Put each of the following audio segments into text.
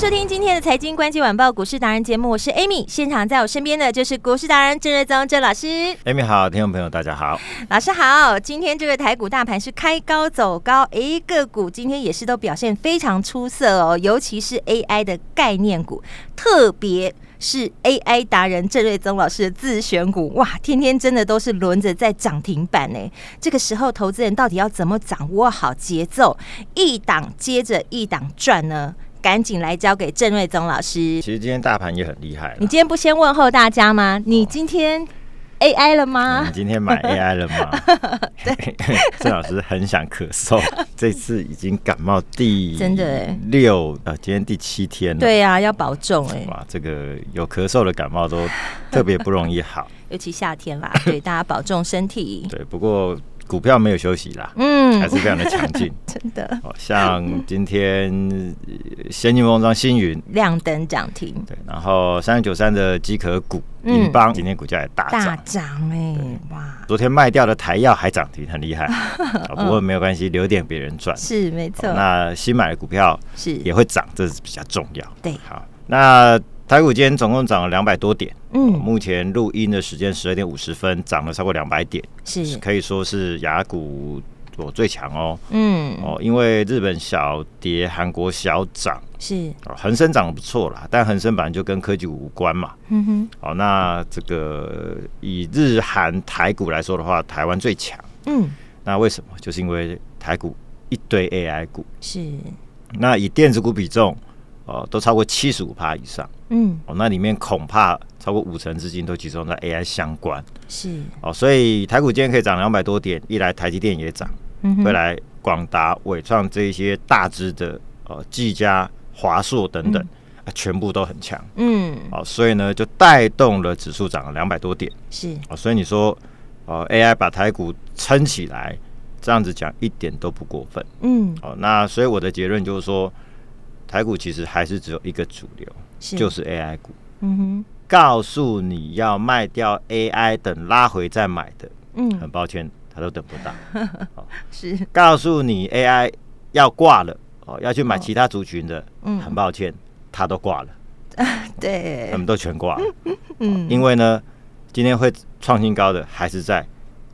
收听今天的财经关键晚报股市达人节目，我是 Amy，现场在我身边的就是股市达人郑瑞宗郑老师。Amy 好，听众朋友大家好，老师好。今天这个台股大盘是开高走高，诶，个股今天也是都表现非常出色哦，尤其是 AI 的概念股，特别是 AI 达人郑瑞宗老师的自选股，哇，天天真的都是轮着在涨停板呢。这个时候，投资人到底要怎么掌握好节奏，一档接着一档赚呢？赶紧来交给郑瑞宗老师。其实今天大盘也很厉害。你今天不先问候大家吗？你今天 AI 了吗？你今天买 AI 了吗？对，郑老师很想咳嗽，这次已经感冒第真的六呃，今天第七天了。对呀、啊，要保重哎。哇，这个有咳嗽的感冒都特别不容易好，尤其夏天啦。对，大家保重身体。对，不过。股票没有休息啦，嗯，还是非常的强劲，真的。哦，像今天先进封装、星云亮灯涨停，对，然后三零九三的机壳股银邦今天股价也大涨，大涨哎，哇！昨天卖掉的台药还涨停，很厉害。不过没有关系，留点别人赚，是没错。那新买的股票是也会涨，这是比较重要。对，好，那。台股今天总共涨了两百多点，嗯，目前录音的时间十二点五十分，涨了超过两百点，是。可以说是雅股我最强哦，嗯。哦，因为日本小跌，韩国小涨，是。哦，恒生涨得不错啦，但恒生本来就跟科技股无关嘛，嗯哼，哦，那这个以日韩台股来说的话，台湾最强，嗯，那为什么？就是因为台股一堆 AI 股，是，那以电子股比重。哦，都超过七十五趴以上，嗯，哦，那里面恐怕超过五成资金都集中在 AI 相关，是。哦，所以台股今天可以涨两百多点，一来台积电也涨，嗯哼，未来广达、伟创这一些大支的，呃，技嘉、华硕等等，嗯。啊，全部都很强，嗯，哦，所以呢，就带动了指数涨了两百多点，是。哦，所以你说，哦，AI 把台股撑起来，这样子讲一点都不过分，嗯，哦，那所以我的结论就是说。台股其实还是只有一个主流，是。就是 AI 股。嗯哼，告诉你要卖掉 AI，等拉回再买的，嗯，很抱歉，他都等不到。哦、是。告诉你 AI 要挂了，哦，要去买其他族群的，嗯、哦，很抱歉，他都挂了。对，他们都全挂了。嗯、哦，因为呢，今天会创新高的还是在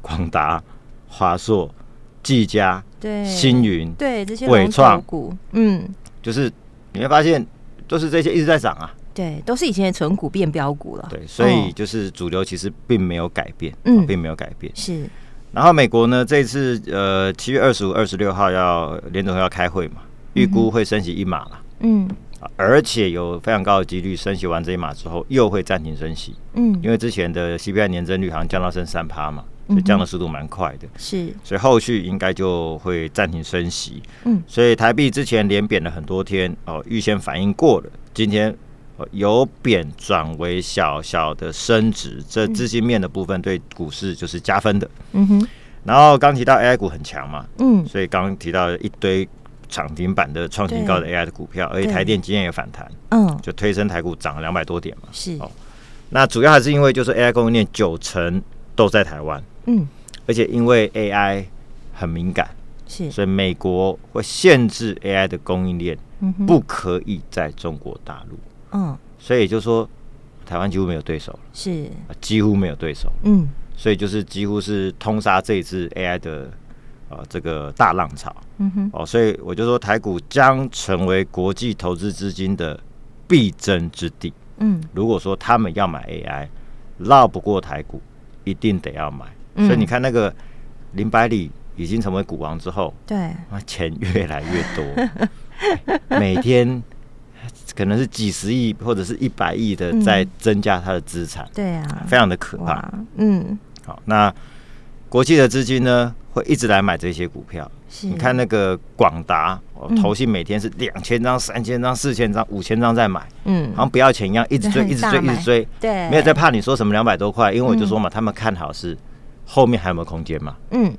广达、华硕、技嘉、对，星云、对这些伟创。股，嗯，就是。你会发现，都是这些一直在涨啊。对，都是以前的存股变标股了。对，所以就是主流其实并没有改变，嗯、哦，并没有改变。是。然后美国呢，这次呃七月二十五、二十六号要联总会要开会嘛，预估会升息一码了。嗯。而且有非常高的几率升息完这一码之后，又会暂停升息。嗯。因为之前的 CPI 年增率好像降到剩三趴嘛。所以降的速度蛮快的，是，所以后续应该就会暂停升息，嗯，所以台币之前连贬了很多天，哦，预先反应过了，今天由贬转为小小的升值，这资金面的部分对股市就是加分的，嗯哼，然后刚提到 AI 股很强嘛，嗯，所以刚刚提到一堆涨停板的创新高的 AI 的股票，而且台电今天也反弹，嗯，就推升台股涨了两百多点嘛，是，哦，那主要还是因为就是 AI 供应链九成都在台湾。嗯，而且因为 AI 很敏感，是，所以美国会限制 AI 的供应链，不可以在中国大陆。嗯，所以就说台湾几乎没有对手了，是，几乎没有对手。嗯，所以就是几乎是通杀这一次 AI 的呃这个大浪潮。嗯哼，哦，所以我就说台股将成为国际投资资金的必争之地。嗯，如果说他们要买 AI，绕不过台股，一定得要买。所以你看那个林百里已经成为股王之后，对，钱越来越多，每天可能是几十亿或者是一百亿的在增加他的资产，对啊，非常的可怕。嗯，好，那国际的资金呢会一直来买这些股票。你看那个广达，投信每天是两千张、三千张、四千张、五千张在买，嗯，好像不要钱一样，一直追，一直追，一直追，对，没有在怕你说什么两百多块，因为我就说嘛，他们看好是后面还有没有空间嘛，嗯。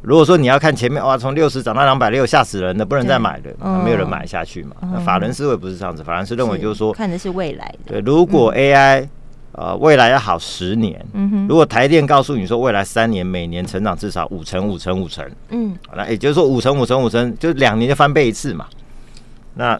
如果说你要看前面哇，从六十涨到两百六，吓死人的，不能再买了，没有人买下去嘛。那法人思维不是这样子，法人是认为就是说看的是未来的。对，如果 AI 呃未来要好十年，嗯哼如果台电告诉你说未来三年每年成长至少五成五成五成，嗯，那也就是说五成五成五成，就两年就翻倍一次嘛。那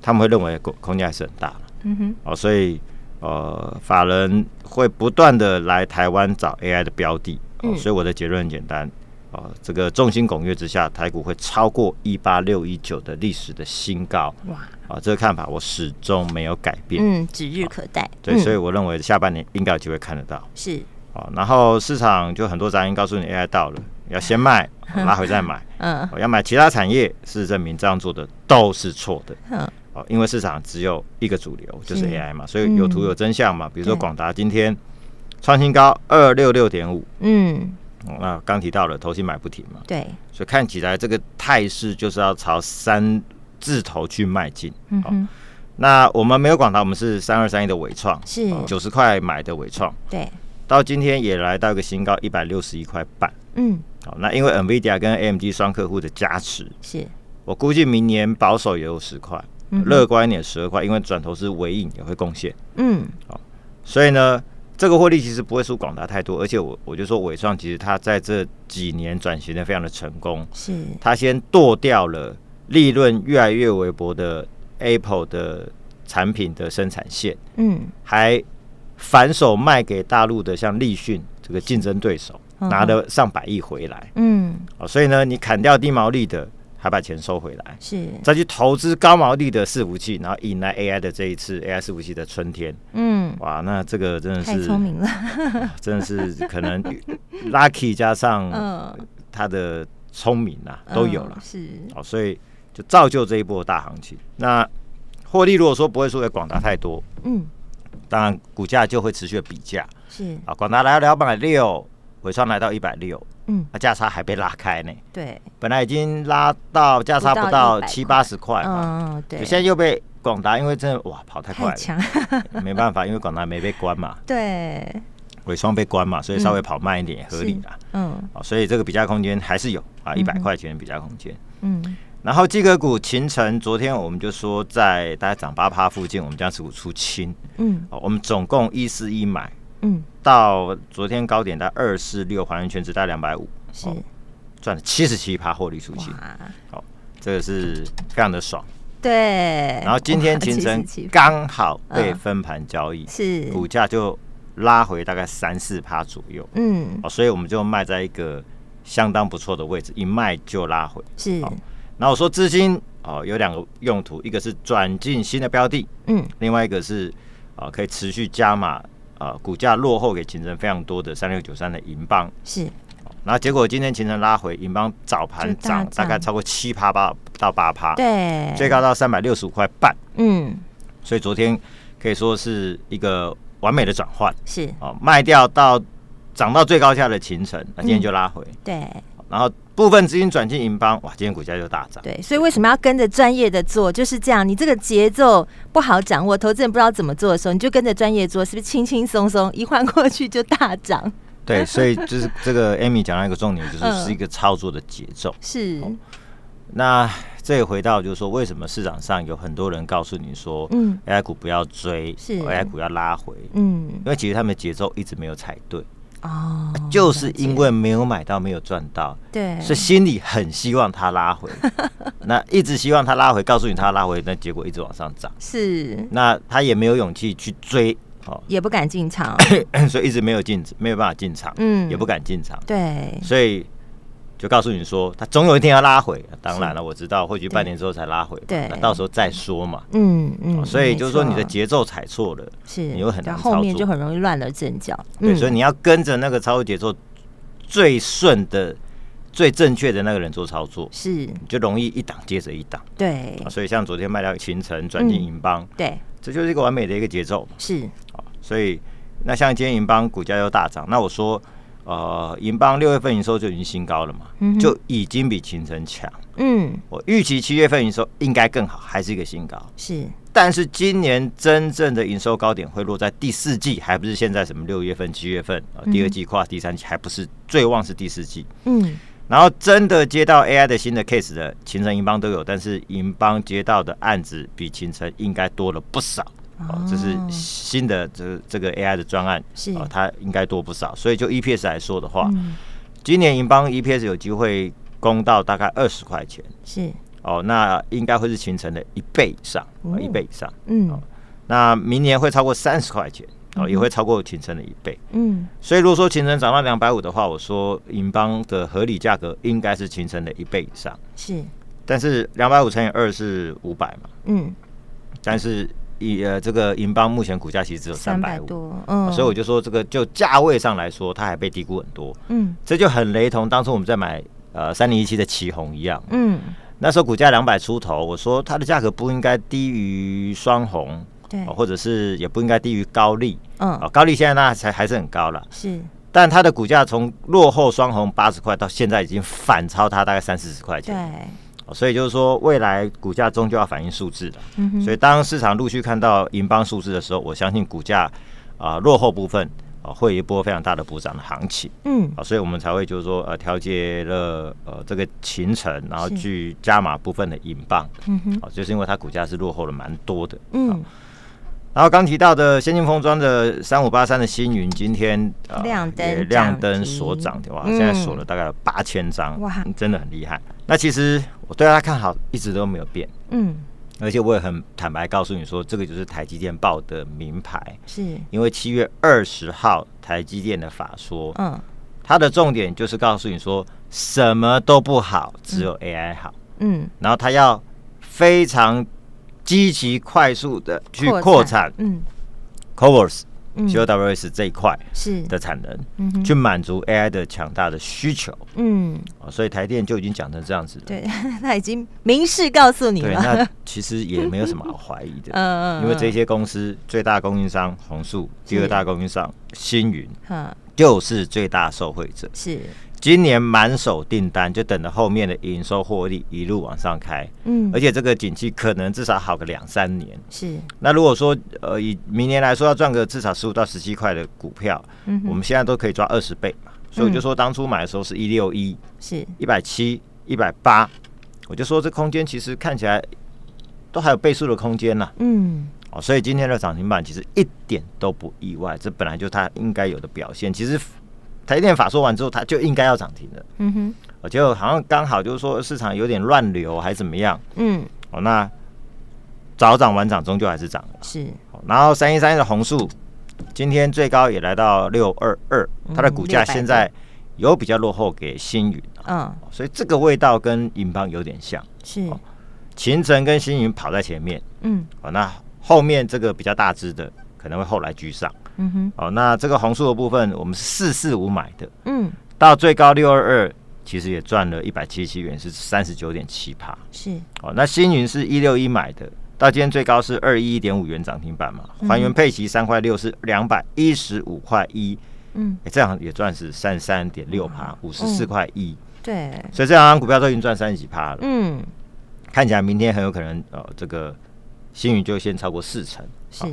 他们会认为空空间还是很大，嗯哼，哦，所以呃法人会不断的来台湾找 AI 的标的，所以我的结论很简单。啊，这个众星拱月之下，台股会超过一八六一九的历史的新高。哇！啊，这个看法我始终没有改变。嗯，指日可待。对，所以我认为下半年应该有机会看得到。是。啊，然后市场就很多杂音告诉你 AI 到了，要先卖，拉回再买。嗯。要买其他产业，事实证明这样做的都是错的。嗯。哦，因为市场只有一个主流，就是 AI 嘛，所以有图有真相嘛。比如说广达今天创新高二六六点五。嗯。那刚提到了投信买不停嘛，对，所以看起来这个态势就是要朝三字头去迈进。嗯哼，那我们没有广达，我们是三二三一的伟创，是九十块买的伟创，对，到今天也来到一个新高一百六十一块半。嗯，好，那因为 NVIDIA 跟 AMD 双客户的加持，是我估计明年保守也有十块，乐观一点十二块，因为转投资尾影也会贡献。嗯，好，所以呢。这个获利其实不会输广达太多，而且我我就说伟创其实它在这几年转型的非常的成功，是。它先剁掉了利润越来越微薄的 Apple 的产品的生产线，嗯，还反手卖给大陆的像立讯这个竞争对手，拿了上百亿回来，嗯，所以呢，你砍掉低毛利的。还把钱收回来，是再去投资高毛利的伺服器，然后引来 AI 的这一次 AI 伺服器的春天。嗯，哇，那这个真的是太聪明了，真的是可能 lucky 加上他的聪明啊，都有了。是哦，所以就造就这一波大行情。那获利如果说不会输给广达太多，嗯，当然股价就会持续的比价。是啊，广达来到两百六，伟创来到一百六。嗯，那价差还被拉开呢。对，本来已经拉到价差不到七八十块嘛。嗯，对。现在又被广达，因为真的哇跑太快了，没办法，因为广达没被关嘛。对。尾双被关嘛，所以稍微跑慢一点也合理啦。嗯。所以这个比价空间还是有啊，一百块钱的比价空间。嗯。然后机壳股秦城，昨天我们就说在大概涨八趴附近，我们将持股出清。嗯。我们总共一四一买。嗯，到昨天高点在二四六，还原权值在两百五，是。赚了七十七趴获利出清，好，这个是非常的爽。对，然后今天勤诚刚好被分盘交易，是。股价就拉回大概三四趴左右，嗯，哦，所以我们就卖在一个相当不错的位置，一卖就拉回，是。然后我说资金哦有两个用途，一个是转进新的标的，嗯，另外一个是啊可以持续加码。啊，股价落后给秦城非常多的三六九三的银邦是，然后结果今天勤诚拉回，银邦早盘涨大概超过七趴八到八趴，对，最高到三百六十五块半，嗯，所以昨天可以说是一个完美的转换，是。哦，卖掉到涨到最高价的勤诚，那今天就拉回，对，然后。部分资金转进银邦，哇，今天股价就大涨。对，所以为什么要跟着专业的做？就是这样，你这个节奏不好掌握，投资人不知道怎么做的时候，你就跟着专业做，是不是轻轻松松一换过去就大涨？对，所以就是这个 Amy 讲到一个重点，就是是一个操作的节奏。嗯、是。那这也回到就是说，为什么市场上有很多人告诉你说，嗯，AI 股不要追，是 AI 股要拉回，嗯，因为其实他们的节奏一直没有踩对。哦，就是因为没有买到，没有赚到，对，所以心里很希望它拉回，那一直希望它拉回，告诉你它拉回，那结果一直往上涨，是，那他也没有勇气去追，哦，也不敢进场，所以一直没有进，没有办法进场，嗯，也不敢进场，对，所以。就告诉你说，它总有一天要拉回。当然了，我知道，或许半年之后才拉回。对，那到时候再说嘛。嗯嗯。所以就是说，你的节奏踩错了，是，你又很难操作，后面就很容易乱了阵脚。对，所以你要跟着那个操作节奏最顺的最正确的那个人做操作，是你就容易一档接着一档。对，所以像昨天卖掉勤诚转进银邦，对，这就是一个完美的一个节奏。是，所以那像今天银邦股价又大涨，那我说。呃，银邦六月份营收就已经新高了嘛，嗯、就已经比勤诚强。嗯，我预期七月份营收应该更好，还是一个新高。是，但是今年真正的营收高点会落在第四季，还不是现在什么六月份、七月份啊、呃？第二季跨第三季，还不是最旺是第四季。嗯，然后真的接到 AI 的新的 case 的勤诚、银邦都有，但是银邦接到的案子比勤诚应该多了不少。哦，这是新的这个这个 AI 的专案，是。啊，它应该多不少。所以就 EPS 来说的话，嗯、今年银邦 EPS 有机会攻到大概二十块钱，是。哦，那应该会是形成的一倍以上，哦、一倍以上，嗯、哦，那明年会超过三十块钱，哦，也会超过勤诚的一倍，嗯，所以如果说勤诚涨到两百五的话，我说银邦的合理价格应该是勤诚的一倍以上，是，但是两百五乘以二是五百嘛，嗯，但是。以呃，这个银邦目前股价其实只有三百多，嗯，所以我就说这个就价位上来说，它还被低估很多，嗯，这就很雷同当初我们在买呃三零一七的旗红一样，嗯，那时候股价两百出头，我说它的价格不应该低于双红，对，或者是也不应该低于高利，嗯，高利现在那才还是很高了，是，但它的股价从落后双红八十块到现在已经反超它大概三四十块钱，对。所以就是说，未来股价终究要反映数字的。嗯。所以当市场陆续看到银邦数字的时候，我相信股价啊、呃、落后部分啊、呃、会有一波非常大的补涨的行情。嗯。啊，所以我们才会就是说呃调节了呃这个行程，然后去加码部分的银邦。嗯哼。啊，就是因为它股价是落后了蛮多的。嗯。然后刚提到的先进封装的三五八三的星云，今天呃亮灯亮灯锁涨的话，现在锁了大概八千张，哇，真的很厉害。那其实我对它看好一直都没有变，嗯，而且我也很坦白告诉你说，这个就是台积电报的名牌，是。因为七月二十号台积电的法说，嗯，它的重点就是告诉你说什么都不好，只有 AI 好，嗯，然后它要非常。积极快速的去扩产，嗯，Covers、CoWoS 这一块是。的产能，嗯，去满足 AI 的强大的需求，嗯，所以台电就已经讲成这样子了，对，他已经明示告诉你了，对，那其实也没有什么好怀疑的，嗯嗯，因为这些公司最大供应商红树，第二大供应商星云，就是最大受惠者，是。今年满手订单，就等着后面的营收获利一路往上开。嗯，而且这个景气可能至少好个两三年。是。那如果说呃以明年来说要赚个至少十五到十七块的股票，嗯，我们现在都可以抓二十倍嘛。所以我就说当初买的时候是一六一，是一百七、一百八，我就说这空间其实看起来都还有倍数的空间呢。嗯。哦，所以今天的涨停板其实一点都不意外，这本来就它应该有的表现。其实。台电法说完之后，它就应该要涨停的。嗯哼，我就好像刚好就是说市场有点乱流还是怎么样。嗯，哦，那早涨晚涨终究还是涨了。是，然后三一三一的红树，今天最高也来到六二二，它的股价现在有比较落后给星云。嗯，所以这个味道跟银邦有点像。是，哦、秦城跟星云跑在前面。嗯，哦，那后面这个比较大只的可能会后来居上。嗯哼，哦，那这个红树的部分，我们是四四五买的，嗯，到最高六二二，其实也赚了一百七十七元，是三十九点七趴。是，哦，那星云是一六一买的，到今天最高是二一一点五元涨停板嘛，还原配息三块六是两百一十五块一，嗯，这样也赚是三十三点六趴，五十四块一，对，所以这两张股票都已经赚三十几趴了，嗯，看起来明天很有可能，哦，这个星云就先超过四成，是。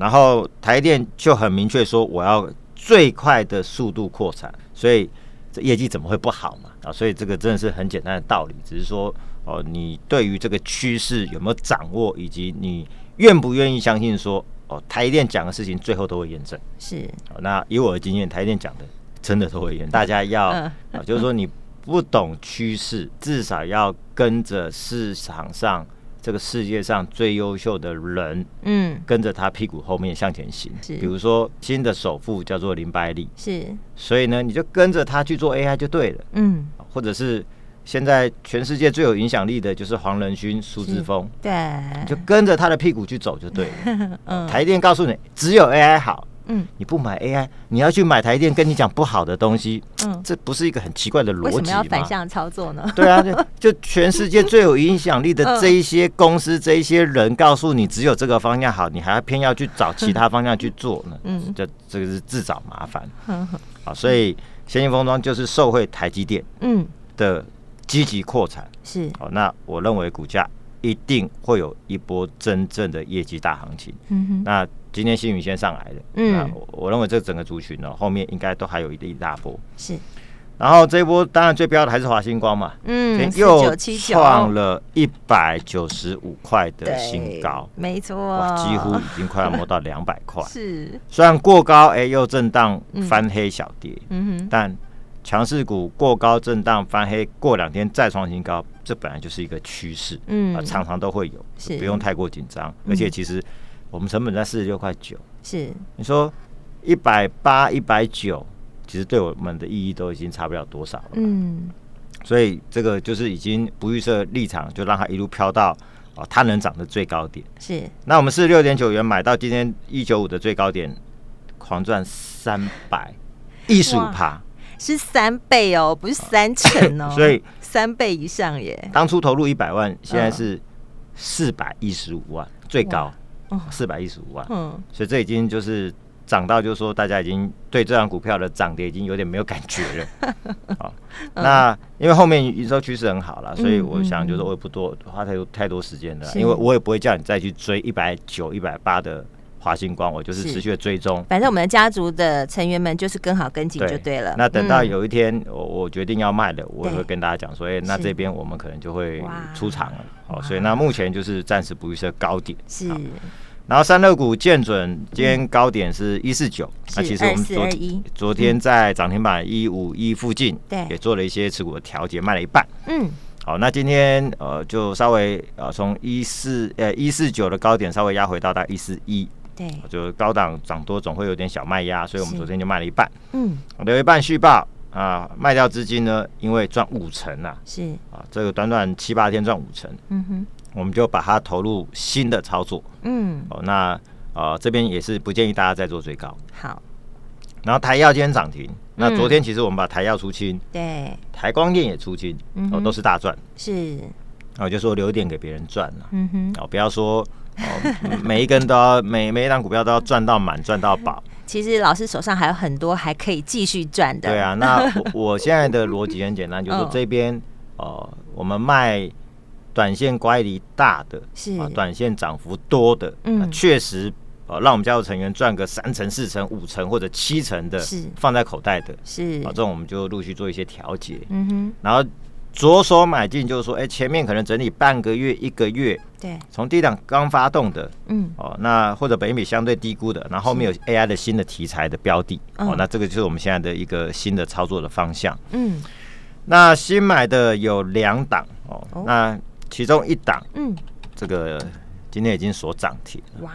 然后台电就很明确说，我要最快的速度扩产，所以这业绩怎么会不好嘛？啊，所以这个真的是很简单的道理，只是说哦，你对于这个趋势有没有掌握，以及你愿不愿意相信说哦，台电讲的事情最后都会验证。是，那以我的经验，台电讲的真的都会验证。大家要啊，就是说你不懂趋势，至少要跟着市场上。这个世界上最优秀的人，嗯，跟着他屁股后面向前行。是，比如说新的首富叫做林百里，是，所以呢，你就跟着他去做 AI 就对了，嗯，或者是现在全世界最有影响力的就是黄仁勋、苏姿丰，对，就跟着他的屁股去走就对了。嗯，台电告诉你，只有 AI 好，嗯，你不买 AI，你要去买台电跟你讲不好的东西，嗯，这不是一个很奇怪的逻辑吗？为什么要反向操作呢？对啊，就全世界最有影响力的 这一些公司、这一些人，告诉你只有这个方向好，你还要偏要去找其他方向去做呢？嗯，这这个是自找麻烦。嗯，好，所以先进封装就是受惠台积电，嗯的积极扩产是。好，那我认为股价一定会有一波真正的业绩大行情。嗯哼，那。今天新宇先上来的，嗯，那我我认为这整个族群呢，后面应该都还有一一大波，是。然后这一波当然最标的还是华星光嘛，嗯，又创了一百九十五块的新高，没错，几乎已经快要摸到两百块，是。虽然过高，哎，又震荡翻黑小跌，嗯哼，但强势股过高震荡翻黑，过两天再创新高，这本来就是一个趋势，嗯，常常都会有，是。不用太过紧张，而且其实。我们成本在四十六块九，是。你说一百八、一百九，其实对我们的意义都已经差不了多少了。嗯，所以这个就是已经不预设立场，就让它一路飘到哦，它能涨的最高点。是，那我们四十六点九元买到今天一九五的最高点，狂赚三百一十五趴，是三倍哦，不是三成哦，所以三倍以上耶。当初投入一百万，现在是四百一十五万，最高。四百一十五万，嗯，所以这已经就是涨到，就是说大家已经对这张股票的涨跌已经有点没有感觉了。好，那因为后面营收趋势很好了，所以我想就是我也不多花太多太多时间了，因为我也不会叫你再去追一百九、一百八的华星光，我就是持续的追踪。反正我们的家族的成员们就是跟好跟紧就对了。那等到有一天我我决定要卖的，我也会跟大家讲说，哎，那这边我们可能就会出场了。好，所以那目前就是暂时不预设高点。是。然后三乐股见准今天高点是一四九，那其实我们昨昨天在涨停板一五一附近，对，也做了一些持股的调节，卖了一半。嗯，好，那今天呃就稍微呃从一四呃一四九的高点稍微压回到大概一四一，对，就高档涨多总会有点小卖压，所以我们昨天就卖了一半。嗯，留一半续报啊，卖掉资金呢，因为赚五成啊，是。啊，这个短短七八天赚五成。嗯哼。我们就把它投入新的操作，嗯，哦，那呃这边也是不建议大家再做最高。好，然后台药今天涨停，那昨天其实我们把台药出清，对，台光电也出清，哦，都是大赚，是，然后就说留一点给别人赚了，嗯哼，哦，不要说哦 每一根都要每每一档股票都要赚到满赚到饱。其实老师手上还有很多还可以继续赚的。对啊，那我现在的逻辑很简单，就是说这边哦我们卖。短线乖离大的是。啊，短线涨幅多的，嗯，确实啊，让我们家族成员赚个三成、四成、五成或者七成的，是。放在口袋的，是。啊，这种我们就陆续做一些调节，嗯哼，然后着手买进，就是说，哎，前面可能整理半个月、一个月，对，从低档刚发动的，嗯，哦，那或者本益比相对低估的，然后后面有 AI 的新的题材的标的，哦，那这个就是我们现在的一个新的操作的方向，嗯，那新买的有两档，哦，那。其中一档，嗯，这个今天已经锁涨停了，哇，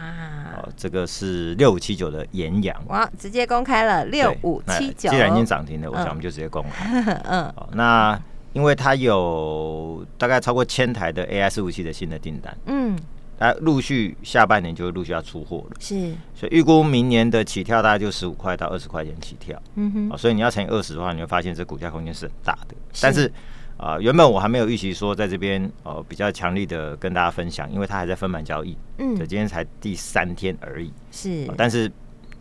哦，这个是六五七九的延阳，哇，直接公开了六五七九，既然已经涨停了，我想我们就直接公开，嗯，那因为它有大概超过千台的 AI 伺服器的新的订单，嗯，它陆续下半年就会陆续要出货了，是，所以预估明年的起跳大概就十五块到二十块钱起跳，嗯哼，所以你要乘以二十的话，你会发现这股价空间是很大的，但是。啊、呃，原本我还没有预期说在这边呃比较强力的跟大家分享，因为它还在分盘交易，嗯，这今天才第三天而已，是、呃，但是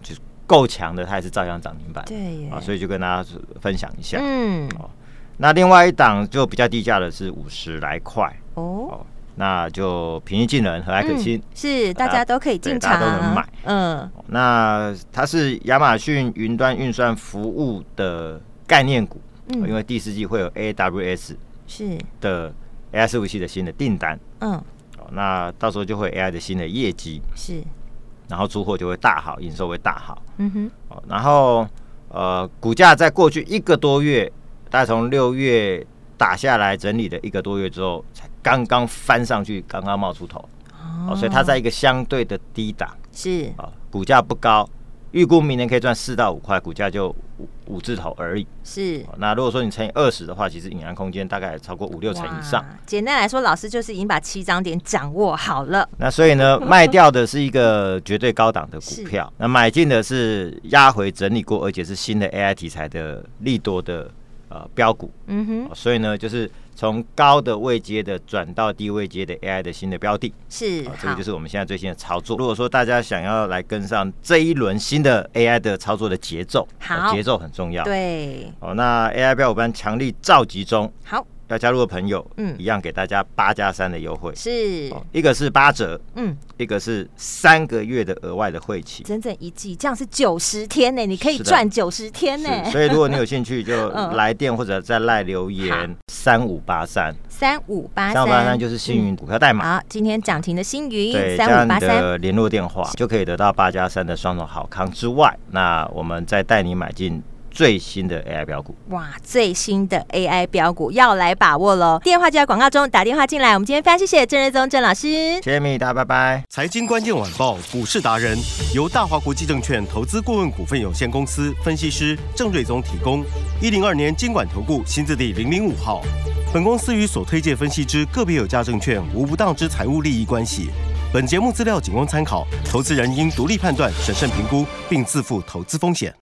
就是够强的，它还是照样涨停板，对，啊、呃，所以就跟大家分享一下，嗯，那另外一档就比较低价的是五十来块，哦，哦，那就平易近人，和蔼可亲、嗯，是大家都可以进场，大家都能买，嗯、呃，那它是亚马逊云端运算服务的概念股。嗯，因为第四季会有 AWS 是。的 AI 服务器的新的订单，嗯，哦，那到时候就会 AI 的新的业绩。是，然后出货就会大好，营收会大好，嗯哼，哦，然后呃，股价在过去一个多月，大概从六月打下来整理了一个多月之后，才刚刚翻上去，刚刚冒出头，哦，所以它在一个相对的低档是，啊，股价不高。预估明年可以赚四到五块，股价就五五字头而已。是，那如果说你乘以二十的话，其实隐含空间大概超过五六成以上。简单来说，老师就是已经把七张点掌握好了。那所以呢，卖掉的是一个绝对高档的股票，那买进的是压回整理过，而且是新的 AI 题材的利多的呃标股。嗯哼，所以呢，就是。从高的位阶的转到低位阶的 AI 的新的标的，是，这个就是我们现在最新的操作。如果说大家想要来跟上这一轮新的 AI 的操作的节奏，好，节奏很重要。对，哦，那 AI 标股班强力召集中，好。要加入的朋友，嗯，一样给大家八加三的优惠，是，一个是八折，嗯，一个是三个月的额外的会期，整整一季，这样是九十天呢，你可以赚九十天呢。所以如果你有兴趣，就 来电或者在赖留言三五八三。三五八三。五八三就是星云股票代码。好，今天涨停的星云，对，三五八三。的联络电话就可以得到八加三的双重好康之外，那我们再带你买进。最新的 AI 标股哇！最新的 AI 标股要来把握喽！电话就在广告中，打电话进来。我们今天非常谢谢郑瑞宗郑老师，谢谢米大，拜拜。财经关键晚报股市达人由大华国际证券投资顾问股份有限公司分析师郑瑞宗提供。一零二年经管投顾新字第零零五号。本公司与所推介分析之个别有价证券无不当之财务利益关系。本节目资料仅供参考，投资人应独立判断、审慎评估，并自负投资风险。